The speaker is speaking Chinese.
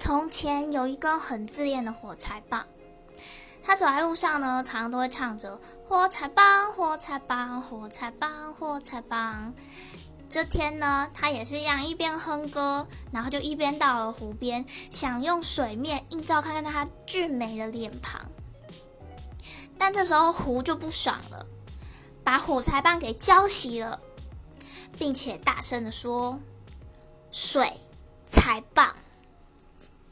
从前有一根很自恋的火柴棒，他走在路上呢，常常都会唱着“火柴棒，火柴棒，火柴棒，火柴棒”。这天呢，他也是一样，一边哼歌，然后就一边到了湖边，想用水面映照看看他俊美的脸庞。但这时候湖就不爽了，把火柴棒给浇熄了，并且大声的说：“水，柴棒。”